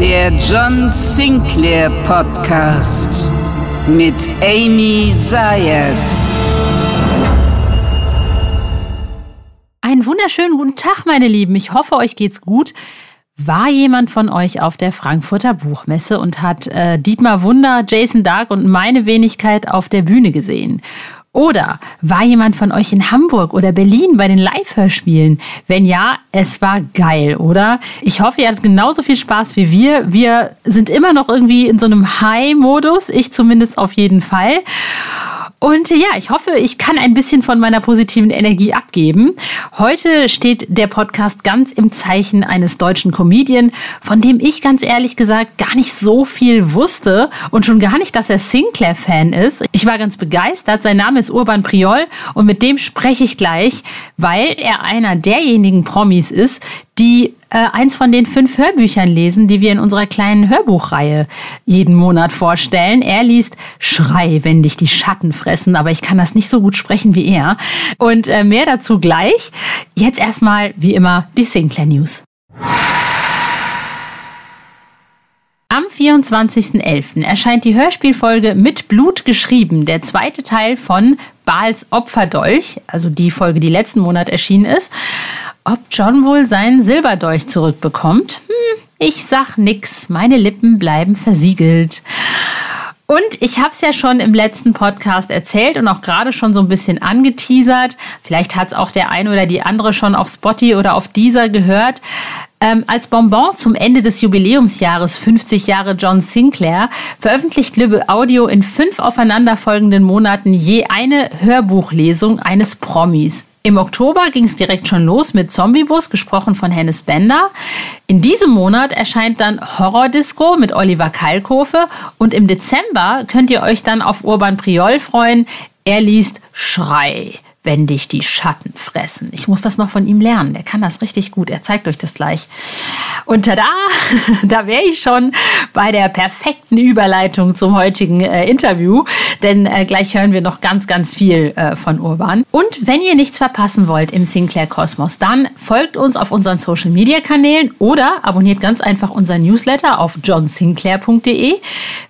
Der John Sinclair Podcast mit Amy Zayat. Einen wunderschönen guten Tag, meine Lieben. Ich hoffe, euch geht's gut. War jemand von euch auf der Frankfurter Buchmesse und hat äh, Dietmar Wunder, Jason Dark und meine Wenigkeit auf der Bühne gesehen? Oder war jemand von euch in Hamburg oder Berlin bei den Live-Hörspielen? Wenn ja, es war geil, oder? Ich hoffe, ihr hattet genauso viel Spaß wie wir. Wir sind immer noch irgendwie in so einem High-Modus. Ich zumindest auf jeden Fall. Und ja, ich hoffe, ich kann ein bisschen von meiner positiven Energie abgeben. Heute steht der Podcast ganz im Zeichen eines deutschen Comedian, von dem ich ganz ehrlich gesagt gar nicht so viel wusste und schon gar nicht, dass er Sinclair-Fan ist. Ich war ganz begeistert. Sein Name ist Urban Priol und mit dem spreche ich gleich, weil er einer derjenigen Promis ist, die äh, eins von den fünf Hörbüchern lesen, die wir in unserer kleinen Hörbuchreihe jeden Monat vorstellen. Er liest Schrei, wenn dich die Schatten fressen, aber ich kann das nicht so gut sprechen wie er. Und äh, mehr dazu gleich. Jetzt erstmal, wie immer, die Sinclair News. Am 24.11. erscheint die Hörspielfolge Mit Blut geschrieben, der zweite Teil von Bals Opferdolch, also die Folge, die letzten Monat erschienen ist. Ob John wohl seinen Silberdolch zurückbekommt? Hm, ich sag nix, meine Lippen bleiben versiegelt. Und ich habe es ja schon im letzten Podcast erzählt und auch gerade schon so ein bisschen angeteasert. Vielleicht hat es auch der eine oder die andere schon auf Spotty oder auf dieser gehört. Ähm, als Bonbon zum Ende des Jubiläumsjahres 50 Jahre John Sinclair veröffentlicht Libbe Audio in fünf aufeinanderfolgenden Monaten je eine Hörbuchlesung eines Promis. Im Oktober ging es direkt schon los mit Zombiebus, gesprochen von Hennes Bender. In diesem Monat erscheint dann Horror Disco mit Oliver Kalkofe und im Dezember könnt ihr euch dann auf Urban Priol freuen. Er liest Schrei wenn dich die Schatten fressen. Ich muss das noch von ihm lernen. Der kann das richtig gut. Er zeigt euch das gleich. Und tada, da wäre ich schon bei der perfekten Überleitung zum heutigen äh, Interview, denn äh, gleich hören wir noch ganz, ganz viel äh, von Urban. Und wenn ihr nichts verpassen wollt im Sinclair Kosmos, dann folgt uns auf unseren Social Media Kanälen oder abonniert ganz einfach unseren Newsletter auf johnsinclair.de.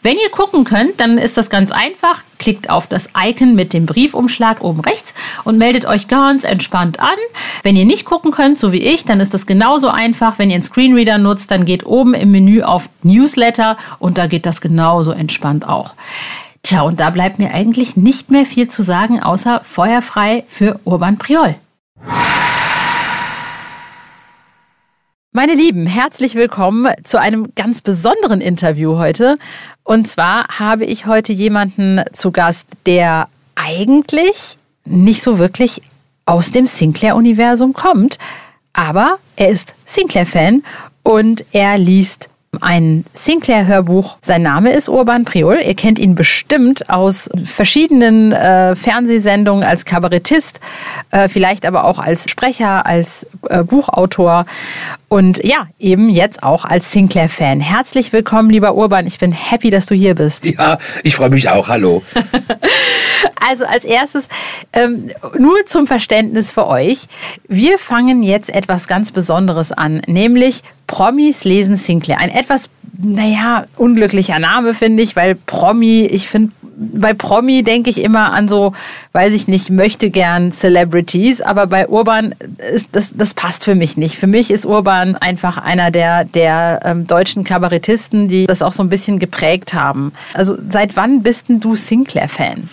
Wenn ihr gucken könnt, dann ist das ganz einfach. Klickt auf das Icon mit dem Briefumschlag oben rechts und meldet euch ganz entspannt an. Wenn ihr nicht gucken könnt, so wie ich, dann ist das genauso einfach. Wenn ihr einen Screenreader nutzt, dann geht oben im Menü auf Newsletter und da geht das genauso entspannt auch. Tja, und da bleibt mir eigentlich nicht mehr viel zu sagen, außer feuerfrei für Urban Priol. Meine Lieben, herzlich willkommen zu einem ganz besonderen Interview heute. Und zwar habe ich heute jemanden zu Gast, der eigentlich nicht so wirklich aus dem Sinclair-Universum kommt. Aber er ist Sinclair-Fan und er liest ein Sinclair-Hörbuch. Sein Name ist Urban Priol. Ihr kennt ihn bestimmt aus verschiedenen äh, Fernsehsendungen als Kabarettist, äh, vielleicht aber auch als Sprecher, als äh, Buchautor und ja, eben jetzt auch als Sinclair-Fan. Herzlich willkommen, lieber Urban. Ich bin happy, dass du hier bist. Ja, ich freue mich auch. Hallo. also als erstes, ähm, nur zum Verständnis für euch. Wir fangen jetzt etwas ganz Besonderes an, nämlich Promis lesen Sinclair. Ein etwas, naja, unglücklicher Name, finde ich, weil Promi, ich finde, bei Promi denke ich immer an so, weiß ich nicht, möchte gern Celebrities, aber bei Urban ist das, das passt für mich nicht. Für mich ist Urban einfach einer der, der ähm, deutschen Kabarettisten, die das auch so ein bisschen geprägt haben. Also seit wann bist denn du Sinclair-Fan?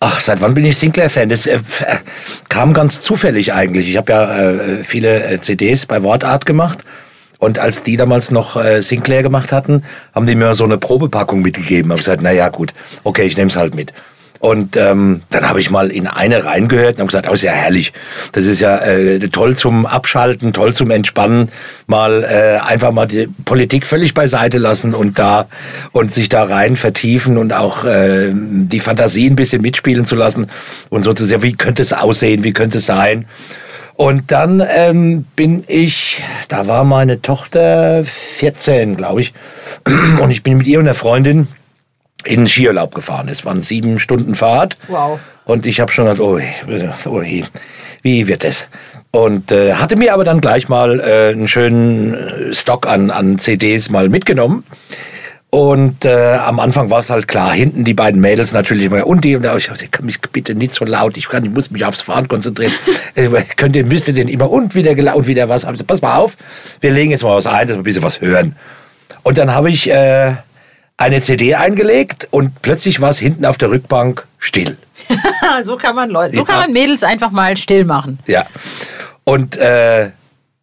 Ach, seit wann bin ich Sinclair-Fan? Das äh, kam ganz zufällig eigentlich. Ich habe ja äh, viele äh, CDs bei Wortart gemacht und als die damals noch äh, Sinclair gemacht hatten, haben die mir so eine Probepackung mitgegeben. Hab gesagt, na ja, gut, okay, ich nehme es halt mit. Und ähm, dann habe ich mal in eine reingehört und habe gesagt, oh, ist ja herrlich. Das ist ja äh, toll zum Abschalten, toll zum Entspannen. Mal äh, einfach mal die Politik völlig beiseite lassen und da und sich da rein vertiefen und auch äh, die Fantasie ein bisschen mitspielen zu lassen und so zu sehen, wie könnte es aussehen, wie könnte es sein. Und dann ähm, bin ich, da war meine Tochter 14, glaube ich, und ich bin mit ihr und der Freundin in den Skiurlaub gefahren. Es waren sieben Stunden Fahrt. Wow. Und ich habe schon gedacht, oh, oh, wie wird das? Und äh, hatte mir aber dann gleich mal äh, einen schönen Stock an, an CDs mal mitgenommen. Und äh, am Anfang war es halt klar, hinten die beiden Mädels natürlich immer und die und da, ich sagte, kann mich bitte nicht so laut, ich kann, ich muss mich aufs Fahren konzentrieren. Könnt ihr, müsst ihr denn immer und wieder und wieder was. Also, pass mal auf, wir legen jetzt mal was ein, dass wir ein bisschen was hören. Und dann habe ich äh, eine CD eingelegt und plötzlich war es hinten auf der Rückbank still. so kann man Leute, so kann man Mädels einfach mal still machen. Ja. Und äh,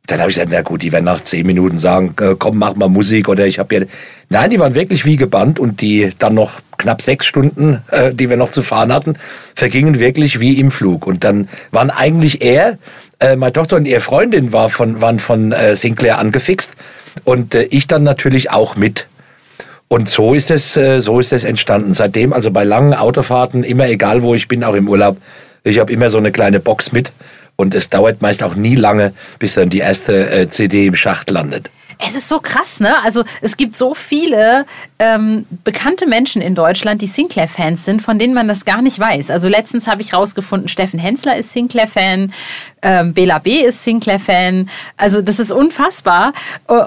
dann habe ich gesagt, na gut, die werden nach zehn Minuten sagen, äh, komm, mach mal Musik oder ich habe ja. Nein, die waren wirklich wie gebannt und die dann noch knapp sechs Stunden, äh, die wir noch zu fahren hatten, vergingen wirklich wie im Flug. Und dann waren eigentlich er, äh, meine Tochter und ihre Freundin war von, waren von äh, Sinclair angefixt und äh, ich dann natürlich auch mit. Und so ist es, äh, so ist es entstanden. Seitdem, also bei langen Autofahrten, immer egal wo ich bin, auch im Urlaub, ich habe immer so eine kleine Box mit und es dauert meist auch nie lange, bis dann die erste äh, CD im Schacht landet. Es ist so krass, ne? Also es gibt so viele ähm, bekannte Menschen in Deutschland, die Sinclair-Fans sind, von denen man das gar nicht weiß. Also letztens habe ich rausgefunden, Steffen Hensler ist Sinclair-Fan, ähm, Bela B. ist Sinclair-Fan. Also das ist unfassbar.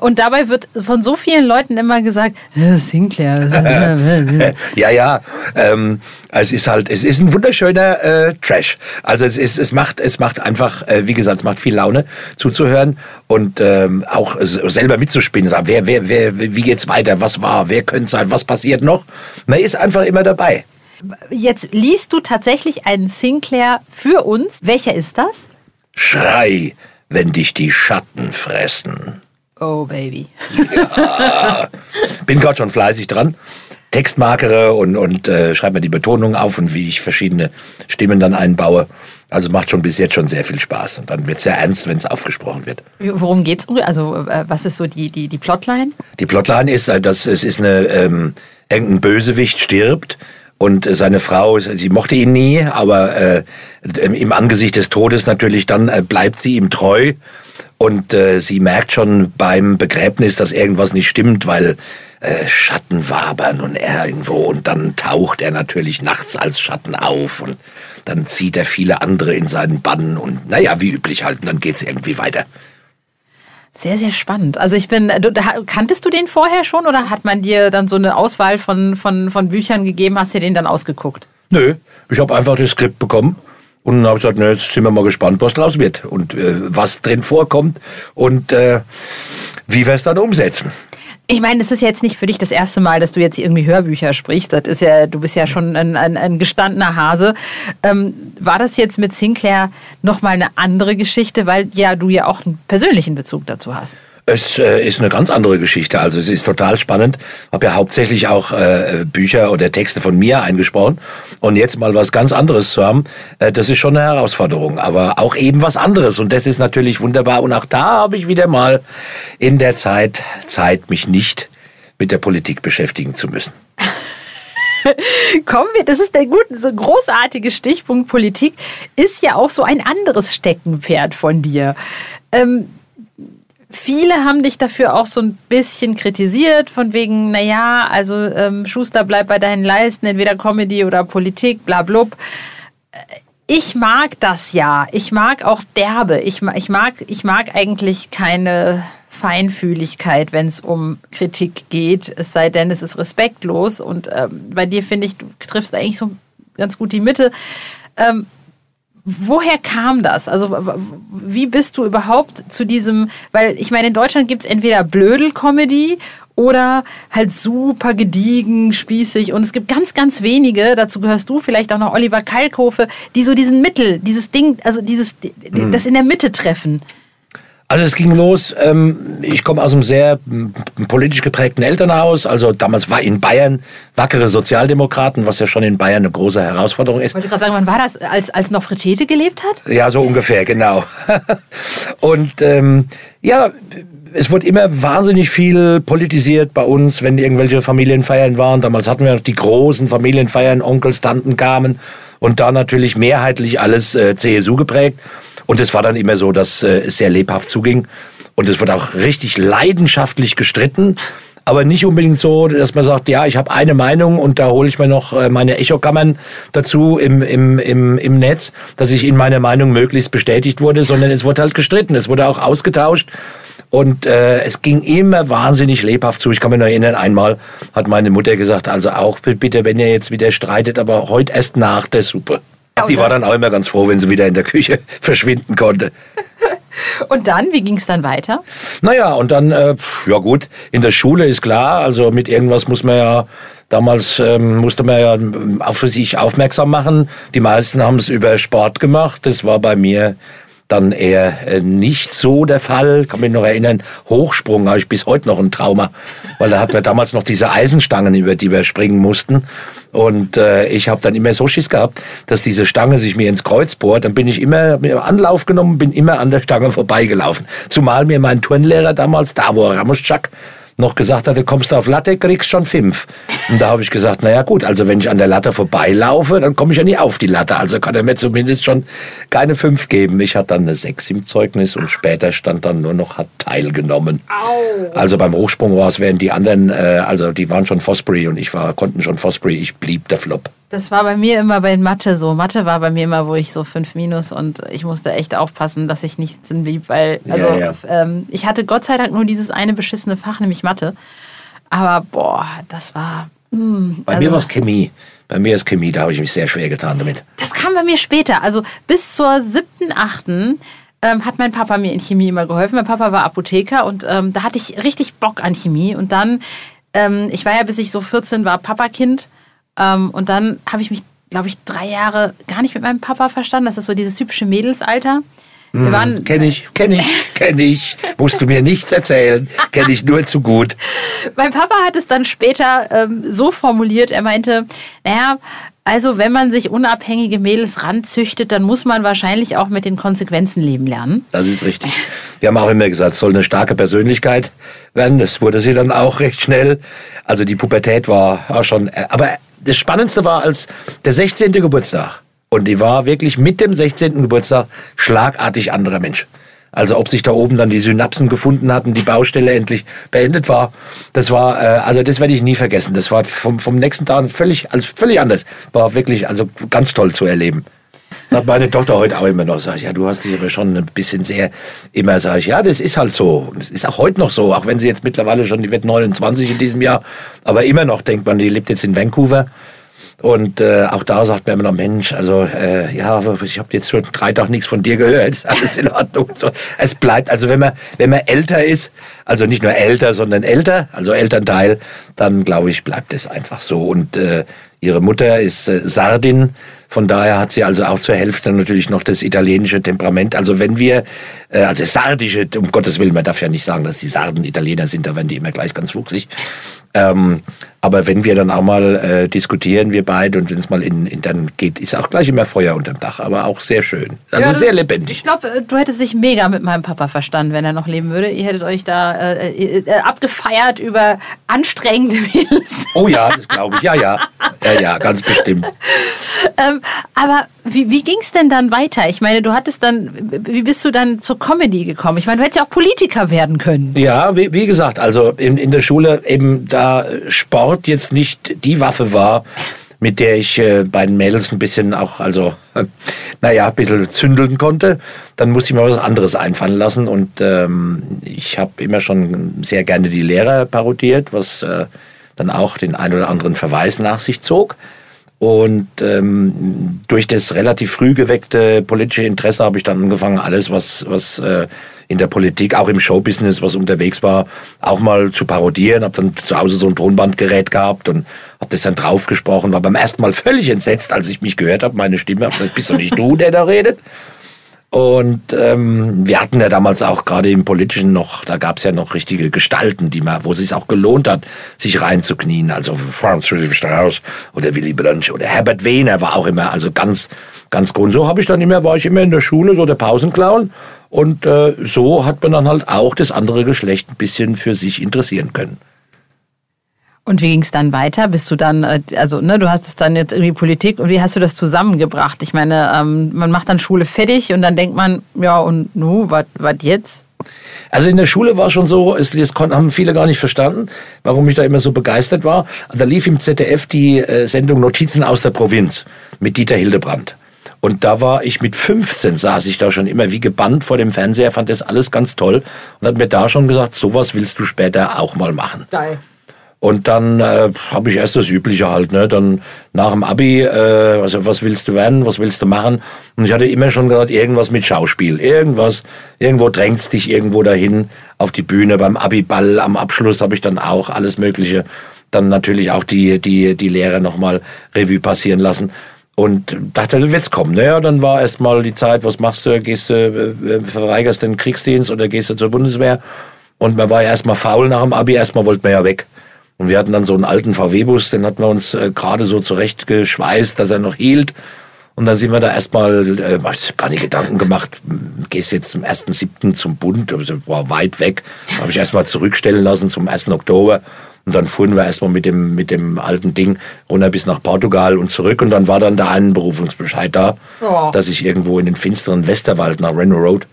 Und dabei wird von so vielen Leuten immer gesagt, äh, Sinclair. ja, ja. Ähm, es ist halt, es ist ein wunderschöner äh, Trash. Also es ist, es macht, es macht einfach, äh, wie gesagt, es macht viel Laune zuzuhören und ähm, auch selber mitzuspielen. Sagen, wer, wer, wer, wie geht's weiter? Was war? Wer könnte sein? Was passiert noch? Man ist einfach immer dabei. Jetzt liest du tatsächlich einen Sinclair für uns. Welcher ist das? Schrei, wenn dich die Schatten fressen. Oh, Baby. Ja. Bin gerade schon fleißig dran. Textmarkere und, und äh, schreibe mir die Betonung auf und wie ich verschiedene Stimmen dann einbaue. Also macht schon bis jetzt schon sehr viel Spaß. Und dann wird es sehr ernst, wenn es aufgesprochen wird. Worum geht's? Also, äh, was ist so die, die, die Plotline? Die Plotline ist, äh, dass es ist eine, ähm, irgendein Bösewicht stirbt und seine Frau, sie mochte ihn nie, aber äh, im Angesicht des Todes natürlich dann äh, bleibt sie ihm treu. Und äh, sie merkt schon beim Begräbnis, dass irgendwas nicht stimmt, weil äh, Schatten wabern und er irgendwo und dann taucht er natürlich nachts als Schatten auf und dann zieht er viele andere in seinen Bann und naja, wie üblich halt, und dann geht's irgendwie weiter. Sehr, sehr spannend. Also ich bin, du, kanntest du den vorher schon oder hat man dir dann so eine Auswahl von, von, von Büchern gegeben, hast du den dann ausgeguckt? Nö, ich habe einfach das Skript bekommen und habe gesagt, na, jetzt sind wir mal gespannt, was draus wird und äh, was drin vorkommt und äh, wie wir es dann umsetzen. Ich meine, es ist jetzt nicht für dich das erste Mal, dass du jetzt irgendwie Hörbücher sprichst. Das ist ja, du bist ja schon ein, ein, ein gestandener Hase. Ähm, war das jetzt mit Sinclair nochmal eine andere Geschichte, weil ja du ja auch einen persönlichen Bezug dazu hast? Es äh, ist eine ganz andere Geschichte. Also es ist total spannend. Habe ja hauptsächlich auch äh, Bücher oder Texte von mir eingesprochen. Und jetzt mal was ganz anderes zu haben, äh, das ist schon eine Herausforderung. Aber auch eben was anderes. Und das ist natürlich wunderbar. Und auch da habe ich wieder mal in der Zeit Zeit, mich nicht mit der Politik beschäftigen zu müssen. Kommen wir, das ist der gute, so großartige Stichpunkt Politik, ist ja auch so ein anderes Steckenpferd von dir. Ähm, Viele haben dich dafür auch so ein bisschen kritisiert, von wegen, naja, also ähm, Schuster bleibt bei deinen Leisten, entweder Comedy oder Politik, bla blub. Ich mag das ja. Ich mag auch derbe. Ich, ich, mag, ich mag eigentlich keine Feinfühligkeit, wenn es um Kritik geht, es sei denn, es ist respektlos. Und ähm, bei dir finde ich, du triffst eigentlich so ganz gut die Mitte. Ähm, Woher kam das? Also wie bist du überhaupt zu diesem, weil ich meine, in Deutschland gibt es entweder Blödel-Comedy oder halt super gediegen, spießig und es gibt ganz, ganz wenige, dazu gehörst du vielleicht auch noch Oliver Kalkofe, die so diesen Mittel, dieses Ding, also dieses, mhm. das in der Mitte treffen. Also es ging los, ähm, ich komme aus einem sehr politisch geprägten Elternhaus. Also damals war in Bayern wackere Sozialdemokraten, was ja schon in Bayern eine große Herausforderung ist. Wollte ich gerade sagen, wann war das, als, als noch Fritete gelebt hat? Ja, so ungefähr, genau. Und ähm, ja, es wurde immer wahnsinnig viel politisiert bei uns, wenn irgendwelche Familienfeiern waren. Damals hatten wir noch die großen Familienfeiern, Onkels, Tanten kamen und da natürlich mehrheitlich alles äh, CSU geprägt. Und es war dann immer so, dass äh, es sehr lebhaft zuging. Und es wurde auch richtig leidenschaftlich gestritten. Aber nicht unbedingt so, dass man sagt, ja, ich habe eine Meinung und da hole ich mir noch äh, meine Echokammern dazu im, im, im, im Netz, dass ich in meiner Meinung möglichst bestätigt wurde, sondern es wurde halt gestritten. Es wurde auch ausgetauscht. Und äh, es ging immer wahnsinnig lebhaft zu. Ich kann mich noch erinnern, einmal hat meine Mutter gesagt, also auch bitte, wenn ihr jetzt wieder streitet, aber heute erst nach der Suppe. Die war dann auch immer ganz froh, wenn sie wieder in der Küche verschwinden konnte. Und dann, wie ging es dann weiter? Naja, und dann, äh, ja gut, in der Schule ist klar, also mit irgendwas muss man ja, damals ähm, musste man ja auf sich aufmerksam machen. Die meisten haben es über Sport gemacht. Das war bei mir dann eher äh, nicht so der Fall. Kann mich noch erinnern, Hochsprung habe ich bis heute noch ein Trauma, weil da hatten wir damals noch diese Eisenstangen, über die wir springen mussten. Und äh, ich habe dann immer so Schiss gehabt, dass diese Stange sich mir ins Kreuz bohrt. Dann bin ich immer Anlauf genommen, bin immer an der Stange vorbeigelaufen. Zumal mir mein Turnlehrer damals, Davor Ramoschak, noch gesagt hatte, kommst du auf Latte, kriegst schon fünf. Und da habe ich gesagt, naja gut, also wenn ich an der Latte vorbeilaufe, dann komme ich ja nie auf die Latte. Also kann er mir zumindest schon keine fünf geben. Ich hatte dann eine sechs im Zeugnis und später stand dann nur noch, hat teilgenommen. Au. Also beim Hochsprung war es, während die anderen, äh, also die waren schon Fosbury und ich war, konnten schon Fosbury, ich blieb der Flop. Das war bei mir immer bei Mathe so. Mathe war bei mir immer, wo ich so fünf Minus und ich musste echt aufpassen, dass ich nicht sitzen blieb, weil also Ja, ja. Ähm, ich hatte Gott sei Dank nur dieses eine beschissene Fach, nämlich Mathe. Aber boah, das war. mm, Bei also, mir war es Chemie. Bei mir ist Chemie, da habe ich mich sehr schwer getan damit. Das kam bei mir später. Also bis zur siebten, achten ähm, hat mein Papa mir in Chemie immer geholfen. Mein Papa war Apotheker und ähm, da hatte ich richtig Bock an Chemie. Und dann, ähm, ich war ja bis ich so 14 war Papakind. Ähm, und dann habe ich mich, glaube ich, drei Jahre gar nicht mit meinem Papa verstanden. Das ist so dieses typische Mädelsalter. Wir waren, Kenn ich, kenn ich, kenn ich. Musst du mir nichts erzählen. Kenn ich nur zu gut. Mein Papa hat es dann später ähm, so formuliert, er meinte, naja, also wenn man sich unabhängige Mädels ranzüchtet, dann muss man wahrscheinlich auch mit den Konsequenzen leben lernen. Das ist richtig. Wir haben auch immer gesagt, es soll eine starke Persönlichkeit werden. Das wurde sie dann auch recht schnell. Also die Pubertät war auch schon. äh, Aber das Spannendste war als der 16. Geburtstag. Und die war wirklich mit dem 16. Geburtstag schlagartig anderer Mensch. Also ob sich da oben dann die Synapsen gefunden hatten, die Baustelle endlich beendet war. Das war, äh, also das werde ich nie vergessen. Das war vom, vom nächsten Tag völlig, also völlig anders. War wirklich, also ganz toll zu erleben. Hat meine Tochter heute auch immer noch, sag ich, ja, du hast dich aber schon ein bisschen sehr, immer sage ich, ja, das ist halt so. Es ist auch heute noch so, auch wenn sie jetzt mittlerweile schon, die wird 29 in diesem Jahr, aber immer noch denkt man, die lebt jetzt in Vancouver. Und äh, auch da sagt man immer noch, Mensch, also äh, ja, ich habe jetzt schon drei Tage nichts von dir gehört. Alles in Ordnung. So, es bleibt, also wenn man, wenn man älter ist, also nicht nur älter, sondern älter, also Elternteil, dann glaube ich, bleibt es einfach so. Und äh, ihre Mutter ist äh, Sardin, von daher hat sie also auch zur Hälfte natürlich noch das italienische Temperament. Also wenn wir, äh, also sardische, um Gottes Willen, man darf ja nicht sagen, dass die Sarden Italiener sind, da werden die immer gleich ganz fuchsig. Ähm, aber wenn wir dann auch mal äh, diskutieren, wir beide, und wenn es mal in, in, dann geht, ist auch gleich immer Feuer unterm Dach, aber auch sehr schön. Also Ja, sehr Ich lebendig. glaube, du hättest dich mega mit meinem Papa verstanden, wenn er noch leben würde. Ihr hättet euch da äh, äh, äh, abgefeiert über anstrengende Mädels. Oh ja, das glaube ich. Ja, ja. Ja, ja, ganz bestimmt. ähm, aber wie, wie ging es denn dann weiter? Ich meine, du hattest dann, wie bist du dann zur Comedy gekommen? Ich meine, du hättest ja auch Politiker werden können. Ja, wie, wie gesagt, also in, in der Schule eben da Sport jetzt nicht die Waffe war, mit der ich äh, bei den Mädels ein bisschen auch, also, äh, naja, ein bisschen zündeln konnte. Dann musste ich mir was anderes einfallen lassen und ähm, ich habe immer schon sehr gerne die Lehrer parodiert, was äh, dann auch den ein oder anderen Verweis nach sich zog. Und ähm, durch das relativ früh geweckte politische Interesse habe ich dann angefangen, alles, was, was äh, in der Politik, auch im Showbusiness, was unterwegs war, auch mal zu parodieren. Habe dann zu Hause so ein Tonbandgerät gehabt und habe das dann draufgesprochen. War beim ersten Mal völlig entsetzt, als ich mich gehört habe, meine Stimme. Hab gesagt, bist doch nicht du, der da redet. Und ähm, wir hatten ja damals auch gerade im Politischen noch, da gab es ja noch richtige Gestalten, die man, wo es sich auch gelohnt hat, sich reinzuknien. Also Franz Josef Strauss oder Willy Brandt oder Herbert Wehner war auch immer, also ganz, ganz gut. Und so habe ich dann immer, war ich immer in der Schule, so der Pausenclown. Und äh, so hat man dann halt auch das andere Geschlecht ein bisschen für sich interessieren können. Und wie ging es dann weiter? Bist du dann, äh, also ne, du hast es dann jetzt irgendwie Politik und wie hast du das zusammengebracht? Ich meine, ähm, man macht dann Schule fertig und dann denkt man, ja und nu, was jetzt? Also in der Schule war schon so, es, das haben viele gar nicht verstanden, warum ich da immer so begeistert war. Da lief im ZDF die äh, Sendung Notizen aus der Provinz mit Dieter Hildebrand. Und da war ich mit 15, saß ich da schon immer wie gebannt vor dem Fernseher, fand das alles ganz toll und hat mir da schon gesagt, sowas willst du später auch mal machen. Geil. Und dann äh, habe ich erst das Übliche halt, ne? Dann nach dem Abi, äh, also was willst du werden, was willst du machen? Und ich hatte immer schon gesagt, irgendwas mit Schauspiel, irgendwas, irgendwo drängst dich irgendwo dahin auf die Bühne. Beim Abi-Ball am Abschluss habe ich dann auch alles Mögliche, dann natürlich auch die die die Lehre nochmal Revue passieren lassen. Und dachte, du wirst kommen. Naja, dann war erst mal die Zeit, was machst du? Gehst du, äh, äh verweigerst den Kriegsdienst oder gehst du zur Bundeswehr? Und man war ja erstmal faul nach dem Abi, erstmal wollte man ja weg. Und wir hatten dann so einen alten VW-Bus, den hatten wir uns äh, gerade so zurechtgeschweißt, dass er noch hielt. Und dann sind wir da erstmal, äh, ich gar nicht Gedanken gemacht, gehst jetzt zum 1.7. zum Bund, also war weit weg. Habe ich erstmal zurückstellen lassen zum 1. Oktober. Und dann fuhren wir erstmal mit dem, mit dem alten Ding runter bis nach Portugal und zurück. Und dann war dann der Einberufungsbescheid da, oh. dass ich irgendwo in den finsteren Westerwald nach Renault Road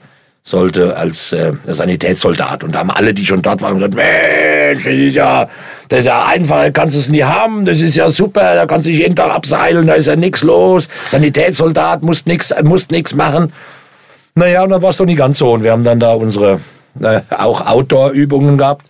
sollte als äh, Sanitätssoldat. Und da haben alle, die schon dort waren, gesagt, Mensch, das ist ja, das ist ja einfach, kannst du es nie haben, das ist ja super, da kannst du dich jeden Tag abseilen, da ist ja nichts los. Sanitätssoldat, musst nichts musst nix machen. Naja, und dann war es doch nicht ganz so. Und wir haben dann da unsere äh, auch Outdoor-Übungen gehabt.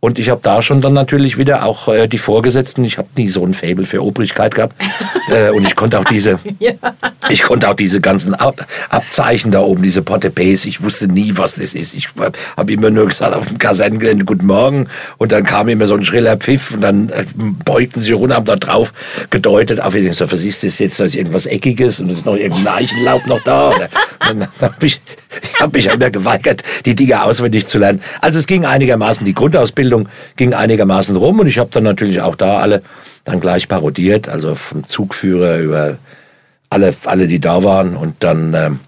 Und ich habe da schon dann natürlich wieder auch äh, die Vorgesetzten, ich habe nie so ein Fable für Obrigkeit gehabt. äh, und ich konnte auch diese, ich konnte auch diese ganzen Ab Abzeichen da oben, diese Portepes, ich wusste nie, was das ist. Ich habe immer nur gesagt auf dem Kaserngelände Guten Morgen und dann kam immer so ein schriller Pfiff und dann äh, beugten sie runter, haben da drauf gedeutet, auf jeden Fall, was ist das jetzt, da ist irgendwas Eckiges und es ist noch irgendein Eichenlaub noch da. Oder, dann habe ich, ich hab mich immer geweigert, die Dinge auswendig zu lernen. Also es ging einigermaßen die Grundausbildung Ausbildung ging einigermaßen rum und ich habe dann natürlich auch da alle dann gleich parodiert, also vom Zugführer über alle, alle die da waren und dann ähm,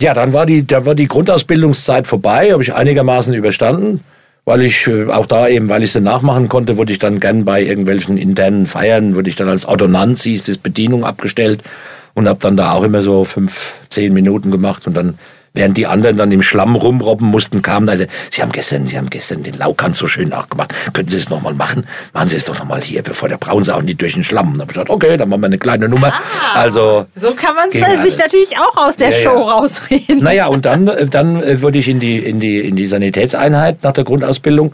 ja, dann war die, dann war die Grundausbildungszeit vorbei, habe ich einigermaßen überstanden, weil ich äh, auch da eben, weil ich sie nachmachen konnte, wurde ich dann gern bei irgendwelchen internen Feiern, wurde ich dann als Ordonnanz, hieß das Bedienung abgestellt und habe dann da auch immer so fünf, zehn Minuten gemacht und dann Während die anderen dann im Schlamm rumrobben mussten, kamen also, Sie haben gestern, Sie haben gestern den Laukant so schön nachgemacht. Könnten Sie es nochmal machen? Machen Sie es doch nochmal hier, bevor der Braunsau nicht durch den Schlamm. Und dann habe ich gesagt, okay, dann machen wir eine kleine Nummer. Ah, also. So kann man sich natürlich auch aus der ja, Show ja. rausreden. Naja, und dann, äh, dann äh, wurde ich in die, in die, in die Sanitätseinheit nach der Grundausbildung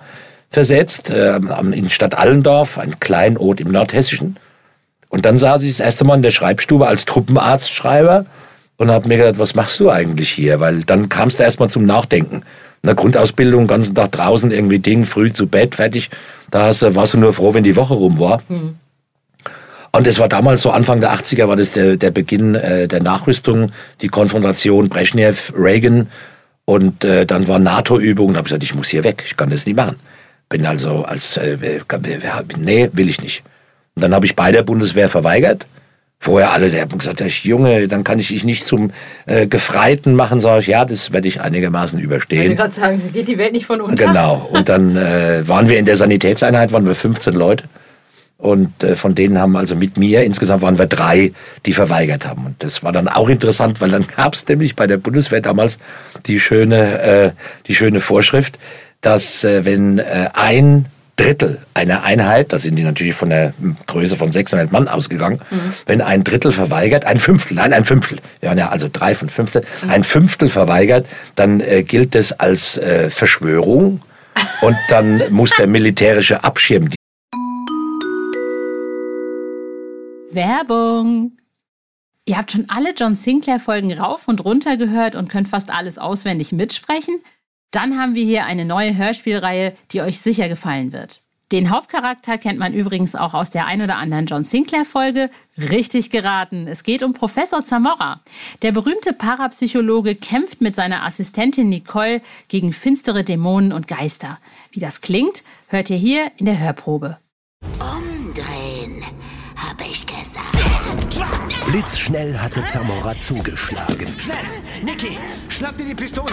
versetzt, äh, in Stadt Allendorf, ein Kleinod im Nordhessischen. Und dann saß ich das erste Mal in der Schreibstube als Truppenarztschreiber und habe mir gedacht, was machst du eigentlich hier? Weil dann kamst du erstmal zum Nachdenken. In der Grundausbildung, den ganzen Tag draußen, irgendwie Ding, früh zu Bett, fertig. Da warst du nur froh, wenn die Woche rum war. Mhm. Und es war damals so Anfang der 80er war das der, der Beginn äh, der Nachrüstung, die Konfrontation Brezhnev, Reagan und äh, dann war NATO-Übung. Da habe ich gesagt, ich muss hier weg, ich kann das nicht machen. Bin also als, äh, nee, will ich nicht. Und dann habe ich bei der Bundeswehr verweigert Vorher alle, der haben gesagt, Junge, dann kann ich dich nicht zum äh, Gefreiten machen. Sag ich, ja, das werde ich einigermaßen überstehen. Ich gerade sagen, geht die Welt nicht von unter. Genau. Und dann äh, waren wir in der Sanitätseinheit, waren wir 15 Leute. Und äh, von denen haben also mit mir, insgesamt waren wir drei, die verweigert haben. Und das war dann auch interessant, weil dann gab es nämlich bei der Bundeswehr damals die schöne, äh, die schöne Vorschrift, dass äh, wenn äh, ein Drittel einer Einheit, da sind die natürlich von der Größe von 600 Mann ausgegangen, mhm. wenn ein Drittel verweigert, ein Fünftel, nein, ein Fünftel, wir waren ja also drei von 15, mhm. ein Fünftel verweigert, dann äh, gilt es als äh, Verschwörung und dann muss der militärische Abschirm. Werbung. Ihr habt schon alle John Sinclair Folgen rauf und runter gehört und könnt fast alles auswendig mitsprechen? Dann haben wir hier eine neue Hörspielreihe, die euch sicher gefallen wird. Den Hauptcharakter kennt man übrigens auch aus der ein oder anderen John Sinclair-Folge. Richtig geraten. Es geht um Professor Zamora. Der berühmte Parapsychologe kämpft mit seiner Assistentin Nicole gegen finstere Dämonen und Geister. Wie das klingt, hört ihr hier in der Hörprobe. Umdrehen, hab ich gesagt. Blitzschnell hatte Zamora zugeschlagen. Schnell! Niki, schnapp dir die Pistole!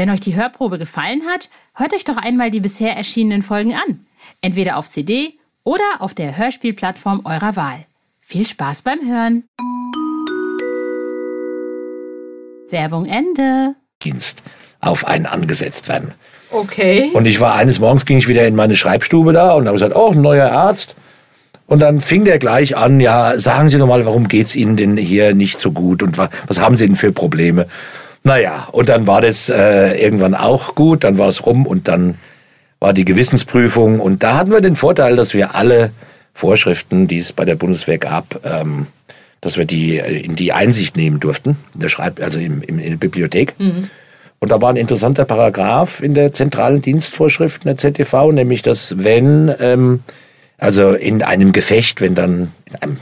Wenn euch die Hörprobe gefallen hat, hört euch doch einmal die bisher erschienenen Folgen an. Entweder auf CD oder auf der Hörspielplattform eurer Wahl. Viel Spaß beim Hören. Werbung Ende. Dienst auf einen angesetzt werden. Okay. Und ich war eines Morgens, ging ich wieder in meine Schreibstube da und habe gesagt, oh, ein neuer Arzt. Und dann fing der gleich an, ja, sagen Sie doch mal, warum geht's Ihnen denn hier nicht so gut und wa was haben Sie denn für Probleme? Naja, und dann war das äh, irgendwann auch gut, dann war es rum und dann war die Gewissensprüfung und da hatten wir den Vorteil, dass wir alle Vorschriften, die es bei der Bundeswehr gab, ähm, dass wir die äh, in die Einsicht nehmen durften, in der Schreib also im, im, in der Bibliothek. Und da war ein interessanter Paragraph in der zentralen Dienstvorschriften der ZTV, nämlich dass wenn, ähm, also in einem Gefecht, wenn dann in einem,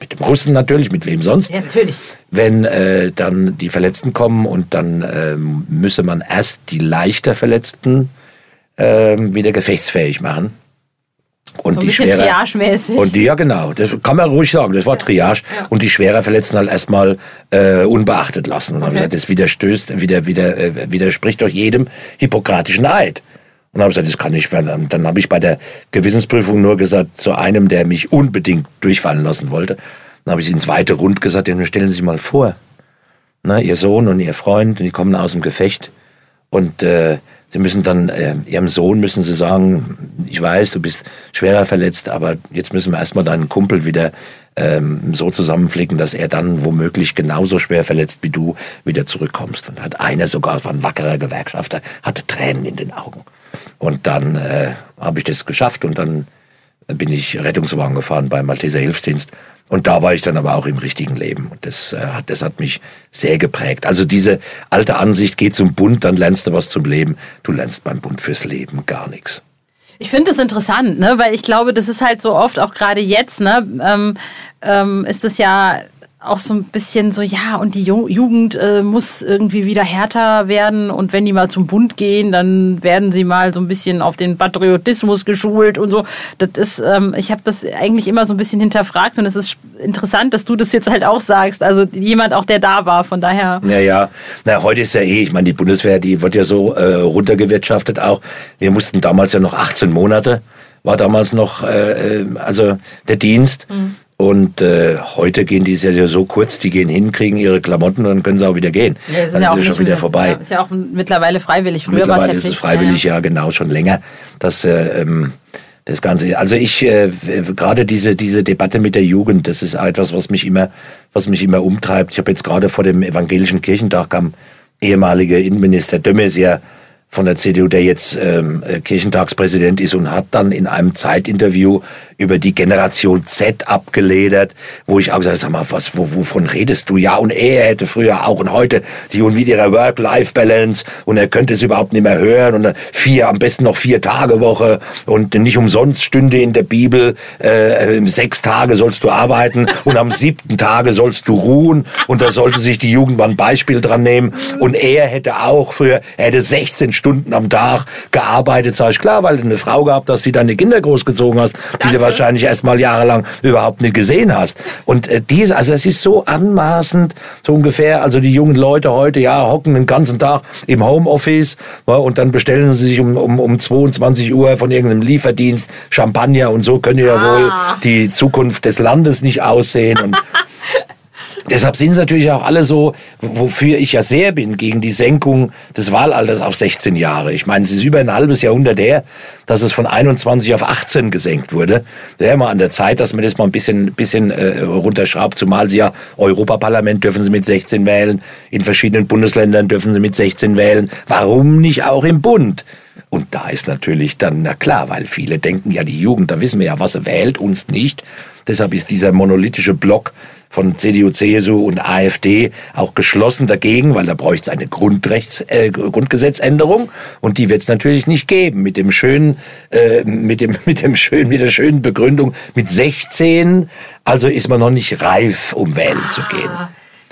mit dem Russen natürlich, mit wem sonst, Ja, natürlich. wenn äh, dann die Verletzten kommen und dann ähm, müsse man erst die leichter Verletzten ähm, wieder gefechtsfähig machen. Und So ein bisschen triagemäßig. Und die, ja, genau, das kann man ruhig sagen, das war Triage. Und die schwerer Verletzten halt erstmal äh, unbeachtet lassen. Und dann habe ich gesagt, das widerstößt, wieder, wieder, äh, widerspricht doch jedem hippokratischen Eid. Und habe gesagt, das kann nicht werden. Dann habe ich bei der Gewissensprüfung nur gesagt, zu einem, der mich unbedingt durchfallen lassen wollte, dann habe ich ins weite Rund gesagt, nun stellen Sie sich mal vor, ne, Ihr Sohn und Ihr Freund, die kommen aus dem Gefecht und äh, Sie müssen dann äh, Ihrem Sohn müssen Sie sagen, ich weiß, du bist schwerer verletzt, aber jetzt müssen wir erstmal deinen Kumpel wieder ähm, so zusammenflicken, dass er dann womöglich genauso schwer verletzt wie du wieder zurückkommst. Und hat einer sogar, war ein wackerer Gewerkschafter, hatte Tränen in den Augen. Und dann äh, habe ich das geschafft und dann bin ich Rettungswagen gefahren beim Malteser Hilfsdienst. Und da war ich dann aber auch im richtigen Leben. Und das, äh, hat, das hat mich sehr geprägt. Also diese alte Ansicht, geh zum Bund, dann lernst du was zum Leben. Du lernst beim Bund fürs Leben gar nichts. Ich finde das interessant, ne? weil ich glaube, das ist halt so oft, auch gerade jetzt, ne? ähm, ähm, ist das ja auch so ein bisschen so, ja, und die Ju Jugend äh, muss irgendwie wieder härter werden und wenn die mal zum Bund gehen, dann werden sie mal so ein bisschen auf den Patriotismus geschult und so. Das ist, ähm, ich habe das eigentlich immer so ein bisschen hinterfragt und es ist interessant, dass du das jetzt halt auch sagst. Also jemand auch, der da war, von daher. Ja, ja. Na, heute ist ja eh, ich meine, die Bundeswehr, die wird ja so äh, runtergewirtschaftet auch. Wir mussten damals ja noch 18 Monate, war damals noch, äh, äh, also der Dienst. Und äh, heute gehen die ja so kurz, die gehen hin, kriegen ihre Klamotten und dann können sie auch wieder gehen. Ja, das dann ist, auch es schon wieder vorbei. Ist ja auch mittlerweile freiwillig. Früher war es Mittlerweile ja ist es freiwillig, ja, genau, schon länger. Das, äh, ähm, das Ganze. Also ich äh, gerade diese diese Debatte mit der Jugend, das ist etwas, was mich immer, was mich immer umtreibt. Ich habe jetzt gerade vor dem evangelischen Kirchentag kam ehemaliger Innenminister Dömesier von der CDU, der jetzt ähm, äh, Kirchentagspräsident ist und hat dann in einem Zeitinterview über die Generation Z abgeledert, wo ich auch gesagt sag mal, was, wo, wovon redest du? Ja, und er hätte früher auch und heute die und mit ihrer Work-Life-Balance und er könnte es überhaupt nicht mehr hören und vier, am besten noch vier Tage Woche und nicht umsonst stünde in der Bibel, äh, äh, sechs Tage sollst du arbeiten und am siebten Tage sollst du ruhen und da sollte sich die Jugend mal ein Beispiel dran nehmen und er hätte auch früher, er hätte 16 Stunden am Tag gearbeitet, sag ich, klar, weil du eine Frau gehabt hast, die deine Kinder großgezogen hast, die wahrscheinlich erst mal jahrelang überhaupt nicht gesehen hast. Und äh, diese, also es ist so anmaßend, so ungefähr, also die jungen Leute heute, ja, hocken den ganzen Tag im Homeoffice ja, und dann bestellen sie sich um, um, um 22 Uhr von irgendeinem Lieferdienst Champagner und so können ja wohl die Zukunft des Landes nicht aussehen. Und Deshalb sind es natürlich auch alle so, wofür ich ja sehr bin, gegen die Senkung des Wahlalters auf 16 Jahre. Ich meine, es ist über ein halbes Jahrhundert her, dass es von 21 auf 18 gesenkt wurde. Wäre mal an der Zeit, dass man das mal ein bisschen, bisschen äh, runterschraubt, zumal sie ja Europaparlament dürfen sie mit 16 wählen, in verschiedenen Bundesländern dürfen sie mit 16 wählen. Warum nicht auch im Bund? Und da ist natürlich dann, na klar, weil viele denken ja, die Jugend, da wissen wir ja, was sie wählt, uns nicht. Deshalb ist dieser monolithische Block von CDU, CSU und AfD auch geschlossen dagegen, weil da bräuchte es eine Grundrechts, äh, Grundgesetzänderung und die wird es natürlich nicht geben mit dem schönen, äh, mit dem mit dem schönen, mit der schönen Begründung mit 16, also ist man noch nicht reif, um wählen zu gehen.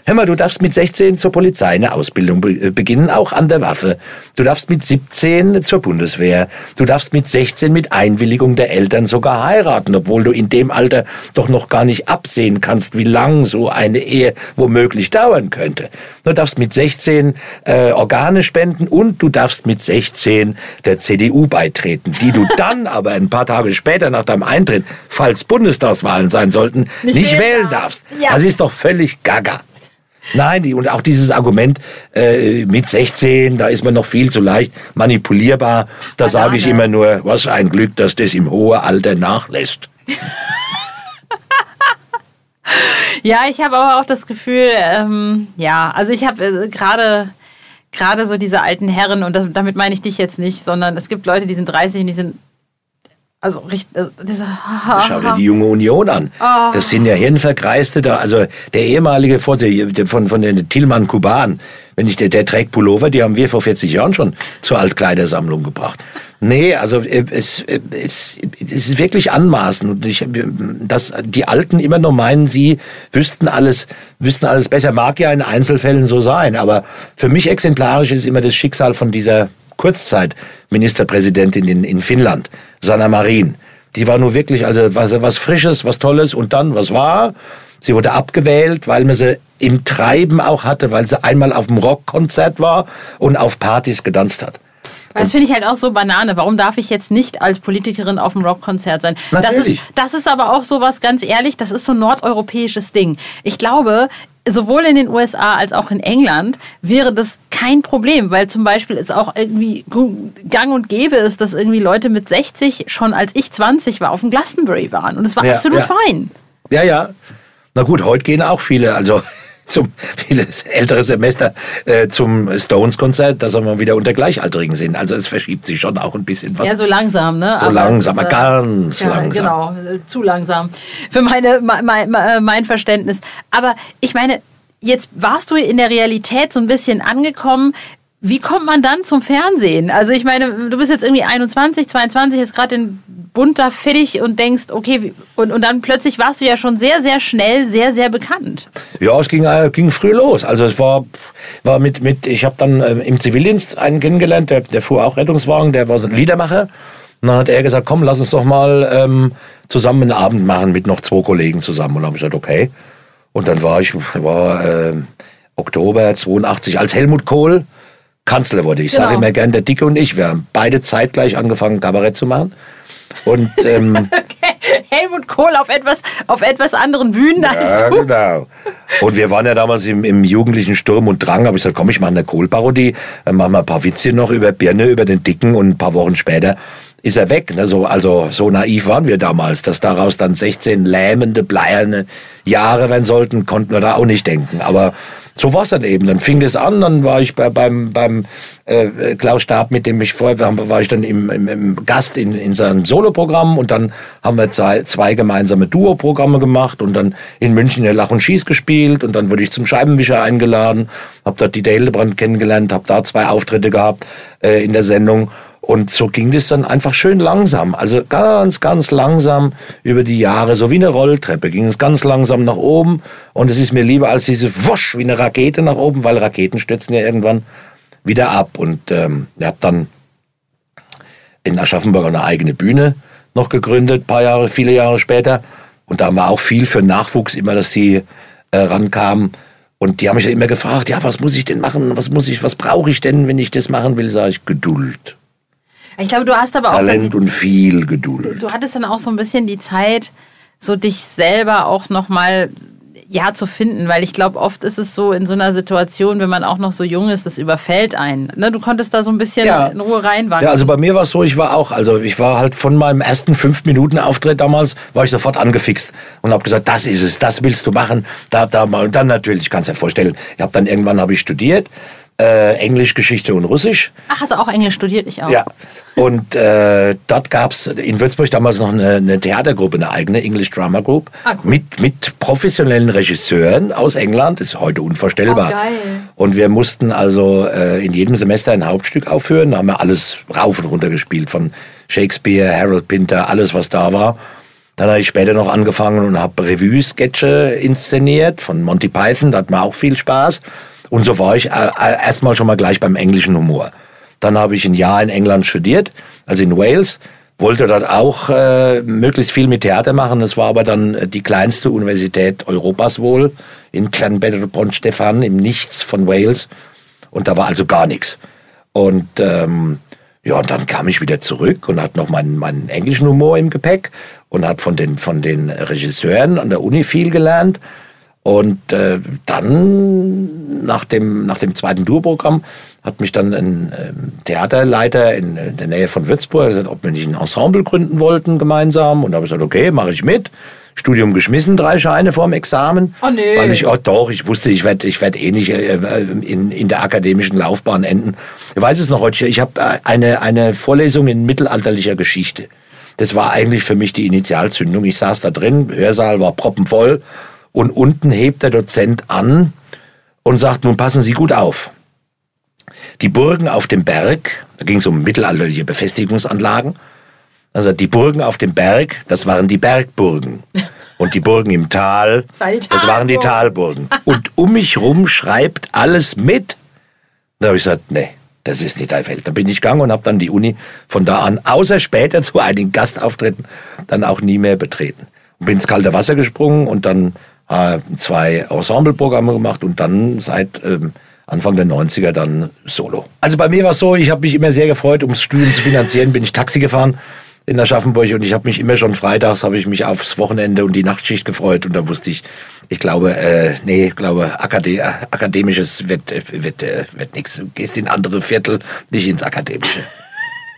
Hör mal, du darfst mit 16 zur Polizei eine Ausbildung be beginnen, auch an der Waffe. Du darfst mit 17 zur Bundeswehr. Du darfst mit 16 mit Einwilligung der Eltern sogar heiraten, obwohl du in dem Alter doch noch gar nicht absehen kannst, wie lang so eine Ehe womöglich dauern könnte. Du darfst mit 16 äh, Organe spenden und du darfst mit 16 der CDU beitreten, die du dann aber ein paar Tage später nach deinem Eintritt, falls Bundestagswahlen sein sollten, nicht, nicht wählen darfst. Ja. Das ist doch völlig gaga. Nein, die, und auch dieses Argument äh, mit 16, da ist man noch viel zu leicht manipulierbar. Da sage ich immer nur, was ein Glück, dass das im hohen Alter nachlässt. ja, ich habe aber auch das Gefühl, ähm, ja, also ich habe äh, gerade gerade so diese alten Herren, und das, damit meine ich dich jetzt nicht, sondern es gibt Leute, die sind 30 und die sind also richtig, äh, diese, Schau dir die junge Union an. Oh. Das sind ja Hirnverkreiste da. Also der ehemalige Vorsitzende von, von den Tilman Kuban, wenn ich, der, der trägt Pullover, die haben wir vor 40 Jahren schon zur Altkleidersammlung gebracht. Nee, also äh, es, äh, es, es ist wirklich anmaßend. Und ich, dass die Alten immer noch meinen, sie wüssten alles, wüssten alles besser. Mag ja in Einzelfällen so sein, aber für mich exemplarisch ist immer das Schicksal von dieser Kurzzeit-Ministerpräsidentin in, in Finnland, Sanna Marin. Die war nur wirklich also was, was Frisches, was Tolles und dann, was war? Sie wurde abgewählt, weil man sie im Treiben auch hatte, weil sie einmal auf dem Rockkonzert war und auf Partys gedanzt hat. Das finde ich halt auch so Banane. Warum darf ich jetzt nicht als Politikerin auf dem Rockkonzert sein? Das ist, das ist aber auch so was, ganz ehrlich, das ist so ein nordeuropäisches Ding. Ich glaube, sowohl in den USA als auch in England wäre das kein Problem, weil zum Beispiel es auch irgendwie gang und gäbe ist, dass irgendwie Leute mit 60 schon als ich 20 war auf dem Glastonbury waren und es war ja, absolut ja. fein. Ja, ja. Na gut, heute gehen auch viele, also zum vieles ältere Semester äh, zum Stones-Konzert, dass wir mal wieder unter Gleichaltrigen sind. Also es verschiebt sich schon auch ein bisschen was. Ja, so langsam, ne? So aber langsam, ist, äh, ganz ja, langsam. Genau, äh, zu langsam für meine, mein, äh, mein Verständnis. Aber ich meine, jetzt warst du in der Realität so ein bisschen angekommen. Wie kommt man dann zum Fernsehen? Also ich meine, du bist jetzt irgendwie 21, 22, jetzt gerade in bunter fertig und denkst, okay, und, und dann plötzlich warst du ja schon sehr, sehr schnell sehr, sehr bekannt. Ja, es ging, äh, ging früh los. Also es war, war mit, mit ich habe dann äh, im Zivildienst einen kennengelernt, der, der fuhr auch Rettungswagen, der war so ein Liedermacher. Und dann hat er gesagt, komm, lass uns doch mal ähm, zusammen einen Abend machen mit noch zwei Kollegen zusammen. Und dann habe ich gesagt, okay. Und dann war ich, war äh, Oktober 82, als Helmut Kohl Kanzler wurde. Ich genau. sage immer gern, der Dicke und ich, wir haben beide zeitgleich angefangen, Kabarett zu machen. Und ähm, Helmut Kohl auf etwas, auf etwas anderen Bühnen ja, als du. genau. Und wir waren ja damals im, im jugendlichen Sturm und Drang. Habe ich gesagt, komm, ich mache eine Kohl-Parodie. Dann machen wir ein paar Witze noch über Birne, über den Dicken und ein paar Wochen später ist er weg. Ne? So, also so naiv waren wir damals, dass daraus dann 16 lähmende, bleierne Jahre werden sollten, konnten wir da auch nicht denken. Aber so war es dann eben. Dann fing das an, dann war ich bei, beim, beim äh, Klaus Stab, mit dem ich vorher war, war ich dann im, im, im Gast in, in seinem Soloprogramm und dann haben wir zwei, zwei gemeinsame Duo-Programme gemacht und dann in München der Lach und Schieß gespielt und dann wurde ich zum Scheibenwischer eingeladen, habe dort die Hildebrand kennengelernt, habe da zwei Auftritte gehabt äh, in der Sendung und so ging das dann einfach schön langsam, also ganz, ganz langsam über die Jahre, so wie eine Rolltreppe, ging es ganz langsam nach oben. Und es ist mir lieber als diese Wusch wie eine Rakete nach oben, weil Raketen stürzen ja irgendwann wieder ab. Und ähm, ich habe dann in Aschaffenburg eine eigene Bühne noch gegründet, paar Jahre, viele Jahre später. Und da haben wir auch viel für Nachwuchs immer, dass sie äh, rankamen. Und die haben mich immer gefragt, ja, was muss ich denn machen? Was muss ich, was brauche ich denn, wenn ich das machen will? Sage ich, Geduld. Ich glaube, du hast aber auch. Talent und viel Geduld. Du, du hattest dann auch so ein bisschen die Zeit, so dich selber auch nochmal ja, zu finden, weil ich glaube, oft ist es so in so einer Situation, wenn man auch noch so jung ist, das überfällt einen. Ne, du konntest da so ein bisschen Ja. in Ruhe reinwachsen. Ja, also bei mir war es so, ich war auch, also ich war halt von meinem ersten fünf Minuten Auftritt damals, war ich sofort angefixt und habe gesagt, das ist es, das willst du machen, da, da, mal. und dann natürlich, kannst dir vorstellen, ich habe dann irgendwann habe ich studiert, äh, Englisch, Geschichte und Russisch. Ach, hast du auch Englisch studiert? Ich auch. Ja. Und äh, dort gab's in Würzburg damals noch eine, eine Theatergruppe, eine eigene English Drama Group, Ah, cool. mit, mit professionellen Regisseuren aus England. Ist heute unvorstellbar. Oh, geil. Und wir mussten also äh, in jedem Semester ein Hauptstück aufführen. Da haben wir alles rauf und runter gespielt, von Shakespeare, Harold Pinter, alles, was da war. Dann habe ich später noch angefangen und habe Revue-Sketche inszeniert von Monty Python. Da hat mir auch viel Spaß. Und so war ich äh, äh, erstmal schon mal gleich beim englischen Humor. Dann habe ich ein Jahr in England studiert, also in Wales. Wollte dort auch äh, möglichst viel mit Theater machen. Das war aber dann äh, die kleinste Universität Europas wohl in Clanbedel-Pont-Stefan im Nichts von Wales. Und da war also gar nichts. Und ähm, ja, und dann kam ich wieder zurück und hatte noch meinen, meinen englischen Humor im Gepäck und hat von den, von den Regisseuren an der Uni viel gelernt. Und äh, dann nach dem, nach dem zweiten Tourprogramm hat mich dann ein ähm, Theaterleiter in, in der Nähe von Würzburg gesagt, ob wir nicht ein Ensemble gründen wollten gemeinsam. Und da habe ich gesagt, okay, mache ich mit. Studium geschmissen, drei Scheine vorm Examen. Oh, nee. Weil ich, oh doch, ich wusste, ich werde ich werd eh nicht äh, in, in der akademischen Laufbahn enden. Ich weiß es noch heute, ich habe äh, eine, eine Vorlesung in mittelalterlicher Geschichte. Das war eigentlich für mich die Initialzündung. Ich saß da drin, Hörsaal war proppenvoll und unten hebt der Dozent an und sagt, nun passen Sie gut auf. Die Burgen auf dem Berg, da ging es um mittelalterliche Befestigungsanlagen, also die Burgen auf dem Berg, das waren die Bergburgen. Und die Burgen im Tal, Das war die das waren die Talburgen. Und um mich rum schreibt alles mit. Da habe ich gesagt, nee, das ist nicht dein Feld. Da bin ich gegangen und habe dann die Uni von da an, außer später zu einigen Gastauftritten, dann auch nie mehr betreten. Und bin ins kalte Wasser gesprungen und dann zwei Ensembleprogramme gemacht und dann seit ähm, Anfang der 90er dann solo. Also bei mir war es so, ich habe mich immer sehr gefreut, um das Studium zu finanzieren, bin ich Taxi gefahren in Aschaffenburg und ich habe mich immer schon freitags habe ich mich aufs Wochenende und die Nachtschicht gefreut und da wusste ich, ich glaube, äh, nee, ich glaube, Akade äh, akademisches wird äh, wird äh, wird nichts. Du gehst in andere Viertel, nicht ins akademische.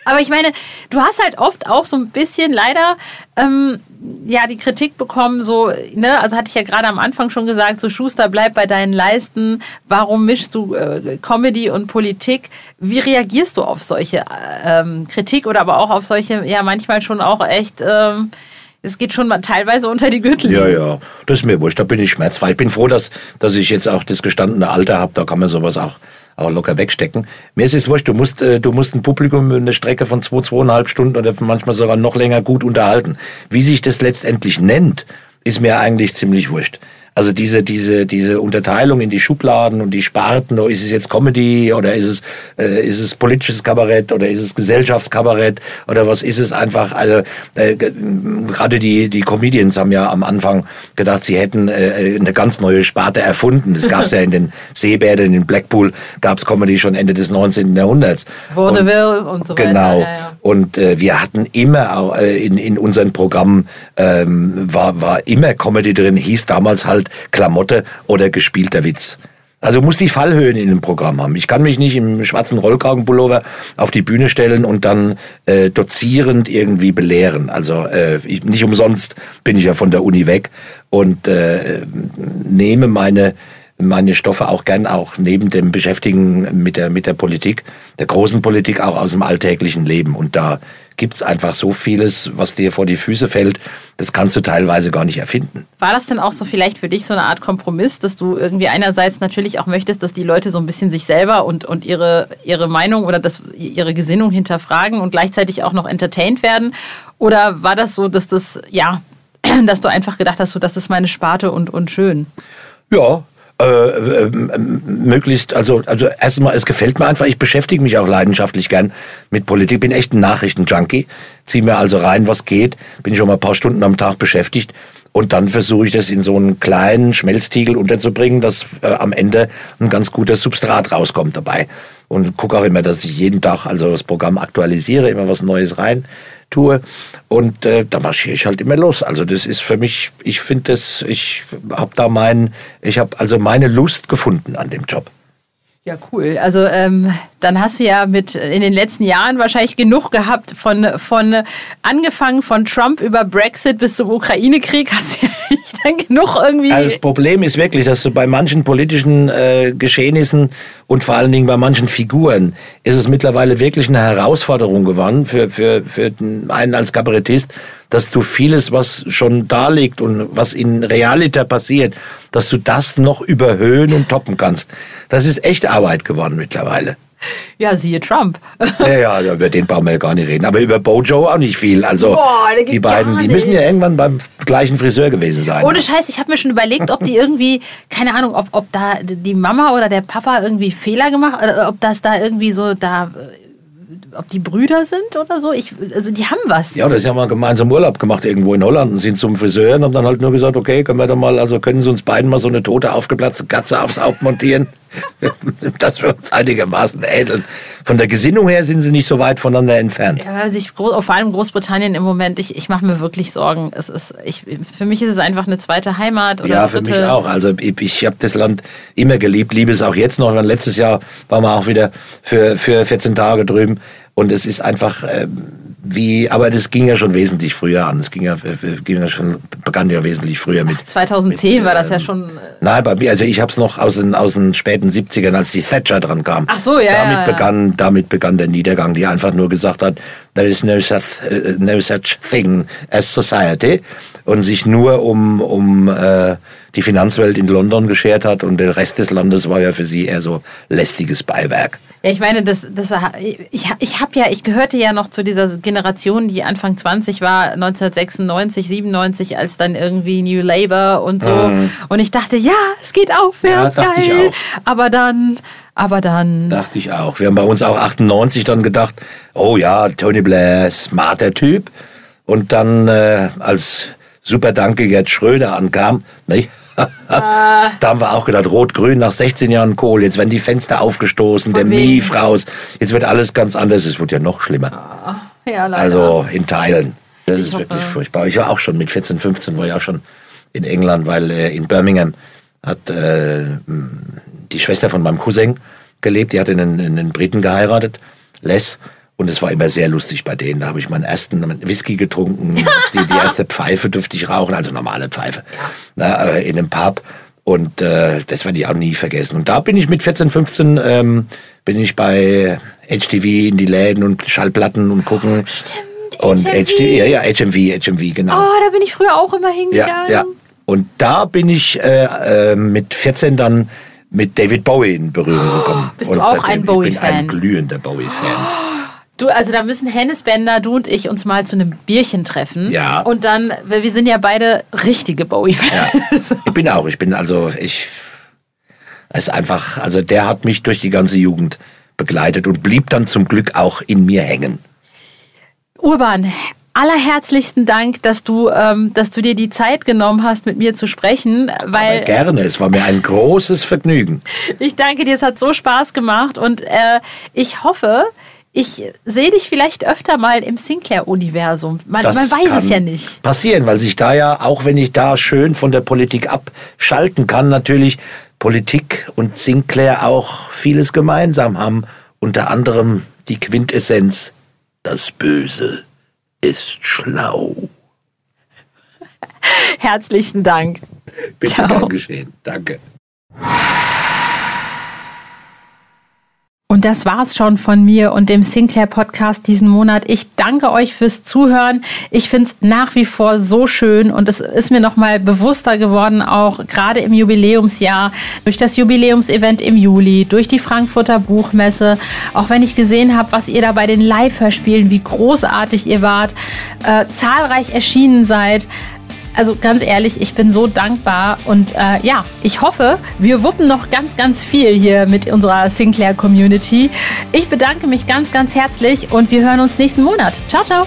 Aber ich meine, du hast halt oft auch so ein bisschen leider ähm, ja die Kritik bekommen, so, ne, also hatte ich ja gerade am Anfang schon gesagt, so Schuster, bleib bei deinen Leisten, warum mischst du äh, Comedy und Politik? Wie reagierst du auf solche äh, ähm, Kritik oder aber auch auf solche, ja, manchmal schon auch echt, ähm, es geht schon mal teilweise unter die Gürtellinie. Ja, ja, das ist mir wurscht, da bin ich schmerzfrei. Ich bin froh, dass, dass ich jetzt auch das gestandene Alter habe, da kann man sowas auch, auch locker wegstecken. Mir ist es wurscht, du musst, äh, du musst ein Publikum eine Strecke von zwei, zweieinhalb Stunden oder manchmal sogar noch länger gut unterhalten. Wie sich das letztendlich nennt, ist mir eigentlich ziemlich wurscht. Also diese, diese, diese Unterteilung in die Schubladen und die Sparten, oh, ist es jetzt Comedy oder ist es, äh, ist es politisches Kabarett oder ist es Gesellschaftskabarett oder was ist es einfach? Also äh, ge- gerade die, die Comedians haben ja am Anfang gedacht, sie hätten äh, eine ganz neue Sparte erfunden. Das gab es ja in den Seebädern in Blackpool, gab es Comedy schon Ende des 19. Jahrhunderts. Vaudeville und so weiter. Genau. Ja, ja. Und äh, wir hatten immer auch, äh, in, in unseren Programmen ähm, war, war immer Comedy drin, hieß damals halt Klamotte oder gespielter Witz. Also muss die Fallhöhen in dem Programm haben. Ich kann mich nicht im schwarzen Rollkragenpullover auf die Bühne stellen und dann äh, dozierend irgendwie belehren. Also äh, ich, nicht umsonst bin ich ja von der Uni weg und äh, nehme meine meine Stoffe auch gern auch neben dem Beschäftigen mit der, mit der Politik, der großen Politik auch aus dem alltäglichen Leben. Und da gibt's einfach so vieles, was dir vor die Füße fällt, das kannst du teilweise gar nicht erfinden. War das denn auch so vielleicht für dich so eine Art Kompromiss, dass du irgendwie einerseits natürlich auch möchtest, dass die Leute so ein bisschen sich selber und, und ihre, ihre Meinung oder das, ihre Gesinnung hinterfragen und gleichzeitig auch noch entertained werden? Oder war das so, dass das, ja, dass du einfach gedacht hast, so, das ist meine Sparte und, und schön? Ja, äh, äh, möglichst, also, also erstmal, es gefällt mir einfach, ich beschäftige mich auch leidenschaftlich gern mit Politik, bin echt ein Nachrichtenjunkie, ziehe mir also rein, was geht, bin schon mal ein paar Stunden am Tag beschäftigt und dann versuche ich das in so einen kleinen Schmelztiegel unterzubringen, dass äh, am Ende ein ganz guter Substrat rauskommt dabei. Und gucke auch immer, dass ich jeden Tag also das Programm aktualisiere, immer was Neues rein tue. Und äh, da marschiere ich halt immer los. Also das ist für mich, ich finde das, ich habe da mein, ich habe also meine Lust gefunden an dem Job. Ja, cool. Also ähm, dann hast du ja mit in den letzten Jahren wahrscheinlich genug gehabt von, von angefangen von Trump über Brexit bis zum Ukraine-Krieg hast du ja dann genug irgendwie. Also das Problem ist wirklich, dass du bei manchen politischen äh, Geschehnissen und vor allen Dingen bei manchen Figuren ist es mittlerweile wirklich eine Herausforderung geworden für, für, für einen als Kabarettist, dass du vieles, was schon da liegt und was in Realität passiert, dass du das noch überhöhen und toppen kannst. Das ist echt Arbeit geworden mittlerweile. Ja, siehe Trump. ja, ja, über den brauchen wir ja gar nicht reden. Aber über Bojo auch nicht viel. Also Boah, die beiden, die müssen ja irgendwann beim gleichen Friseur gewesen sein. Ohne Scheiß, ich habe mir schon überlegt, ob die irgendwie, keine Ahnung, ob, ob da die Mama oder der Papa irgendwie Fehler gemacht, äh, ob das da irgendwie so da ob die Brüder sind oder so. Ich, also die haben was. Ja, das haben wir gemeinsam Urlaub gemacht irgendwo in Holland und sind zum Friseur und haben dann halt nur gesagt, okay, können wir da mal, also können Sie uns beiden mal so eine tote, aufgeplatzte Katze aufs Haupt montieren? dass wir uns einigermaßen ähneln. Von der Gesinnung her sind sie nicht so weit voneinander entfernt. Ja, sich, vor allem Großbritannien im Moment, ich, ich mache mir wirklich Sorgen. Es ist, ich, für mich ist es einfach eine zweite Heimat. Oder ja, für mich auch. Also ich, ich habe das Land immer geliebt, liebe es auch jetzt noch. Letztes Jahr waren wir auch wieder für, für 14 Tage drüben. Und es ist einfach ähm, wie, aber das ging ja schon wesentlich früher an. Es ging ja, äh, ging ja schon, begann ja wesentlich früher mit. Ach, 2010 mit, war das ja ähm, schon. Äh nein, bei mir, also ich habe es noch aus den, aus den späten 70ern, als die Thatcher dran kam. Ach so, ja. Damit, ja, ja. Begann, damit begann der Niedergang, die einfach nur gesagt hat, there is no such, uh, no such thing as society. Und sich nur um, um äh, die Finanzwelt in London geschert hat und der Rest des Landes war ja für sie eher so lästiges Beiwerk. Ja, ich meine, das, das, ich, ich habe ja, ich gehörte ja noch zu dieser Generation, die Anfang 20 war, 1996, 97, als dann irgendwie New Labour und so. Mhm. Und ich dachte, ja, es geht aufwärts, ja, geil. Ich auch. Aber dann, aber dann. Dachte ich auch. Wir haben bei uns auch 98 dann gedacht, oh ja, Tony Blair, smarter Typ. Und dann, äh, als Superdanke Gerd Schröder ankam, nicht? da haben wir auch gedacht, rot-grün nach 16 Jahren Kohl, jetzt werden die Fenster aufgestoßen, Von der Mief raus, jetzt wird alles ganz anders, es wird ja noch schlimmer. Ah, ja, also in Teilen. Das ich ist hoffe. wirklich furchtbar. Ich war auch schon mit 14, 15, war ich auch schon in England, weil äh, in Birmingham hat äh, die Schwester von meinem Cousin gelebt, die hat einen, einen Briten geheiratet, Les. Und es war immer sehr lustig bei denen. Da habe ich meinen ersten Whisky getrunken. Die, die erste Pfeife durfte ich rauchen, also normale Pfeife, na, äh, in einem Pub. Und äh, das werde ich auch nie vergessen. Und da bin ich mit 14, 15 ähm, bin ich bei HTV in die Läden und Schallplatten und gucken. Oh, stimmt. Und HMV. HTV, ja, ja, HMV, HMV, genau. Oh, da bin ich früher auch immer hingegangen. Ja, ja. Und da bin ich äh, äh, mit 14 dann mit David Bowie in Berührung gekommen. Bist und du auch ein Bowie-Fan? Ich bin ein glühender Bowie-Fan. Du, also da müssen Hennes Bender, du und ich uns mal zu einem Bierchen treffen. Ja. Und dann, weil wir sind ja beide richtige Bowie-Fans. Ja. Ich bin auch, ich bin also, ich, es ist einfach, also der hat mich durch die ganze Jugend begleitet und blieb dann zum Glück auch in mir hängen. Urban, allerherzlichsten Dank, dass du, ähm, dass du dir die Zeit genommen hast, mit mir zu sprechen. Weil Aber gerne, es war mir ein großes Vergnügen. ich danke dir, es hat so Spaß gemacht und äh, ich hoffe, ich sehe dich vielleicht öfter mal im Sinclair-Universum. Man, man, weiß es ja nicht. Passieren, weil sich da ja, auch wenn ich da schön von der Politik abschalten kann, natürlich Politik und Sinclair auch vieles gemeinsam haben. Unter anderem die Quintessenz, das Böse ist schlau. Herzlichen Dank. Bitte Ciao. gern geschehen. Danke. Und das war's schon von mir und dem Sinclair Podcast diesen Monat. Ich danke euch fürs Zuhören. Ich finde es nach wie vor so schön und es ist mir nochmal bewusster geworden, auch gerade im Jubiläumsjahr, durch das Jubiläumsevent im Juli, durch die Frankfurter Buchmesse, auch wenn ich gesehen habe, was ihr da bei den Live-Hörspielen, wie großartig ihr wart, äh, zahlreich erschienen seid also ganz ehrlich, ich bin so dankbar und äh, ja, ich hoffe, wir wuppen noch ganz, ganz viel hier mit unserer Sinclair Community. Ich bedanke mich ganz, ganz herzlich und wir hören uns nächsten Monat. Ciao, ciao.